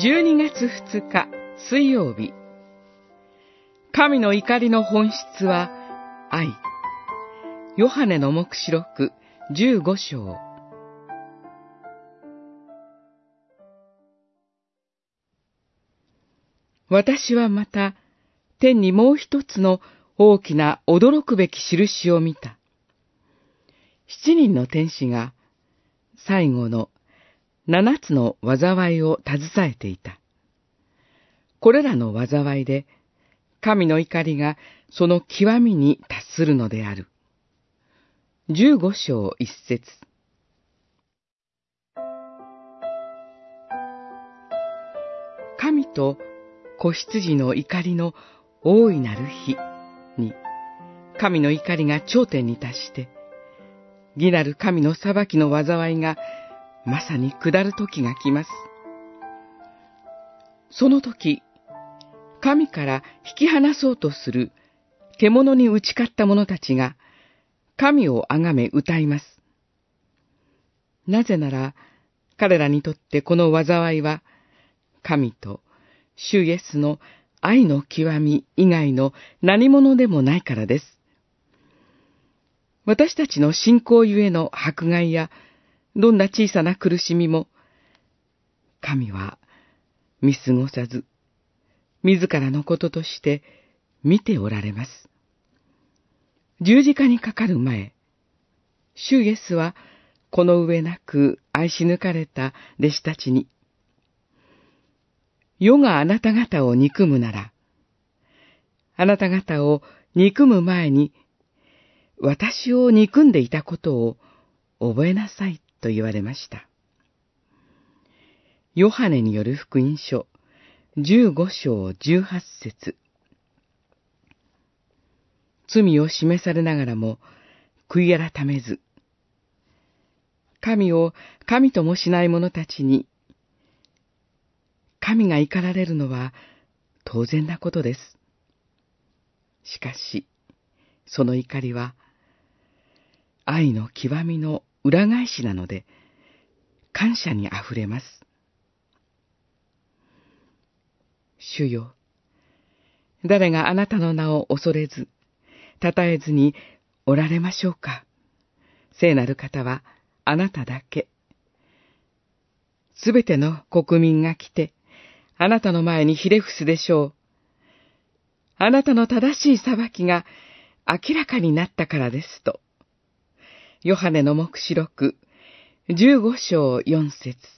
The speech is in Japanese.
12月2日水曜日。神の怒りの本質は愛。ヨハネの目視録15章。私はまた天にもう一つの大きな驚くべき印を見た。七人の天使が最後の七つの災いを携えていた。これらの災いで、神の怒りがその極みに達するのである。十五章一節神と子羊の怒りの大いなる日に、神の怒りが頂点に達して、義なる神の裁きの災いがまさに下る時が来ます。その時、神から引き離そうとする獣に打ち勝った者たちが、神をあがめ歌います。なぜなら、彼らにとってこの災いは、神と主イエスの愛の極み以外の何者でもないからです。私たちの信仰ゆえの迫害やどんな小さな苦しみも、神は見過ごさず、自らのこととして見ておられます。十字架にかかる前、主イエスはこの上なく愛し抜かれた弟子たちに、世があなた方を憎むなら、あなた方を憎む前に、私を憎んでいたことを覚えなさいと言われました。ヨハネによる福音書15章18節罪を示されながらも悔い改めず、神を神ともしない者たちに、神が怒られるのは当然なことです。しかし、その怒りは、愛の極みの裏返しなので、感謝にあふれます。主よ、誰があなたの名を恐れず、称えずにおられましょうか。聖なる方はあなただけ。すべての国民が来て、あなたの前にひれ伏すでしょう。あなたの正しい裁きが明らかになったからですと。ヨハネの目視録、十五章四節。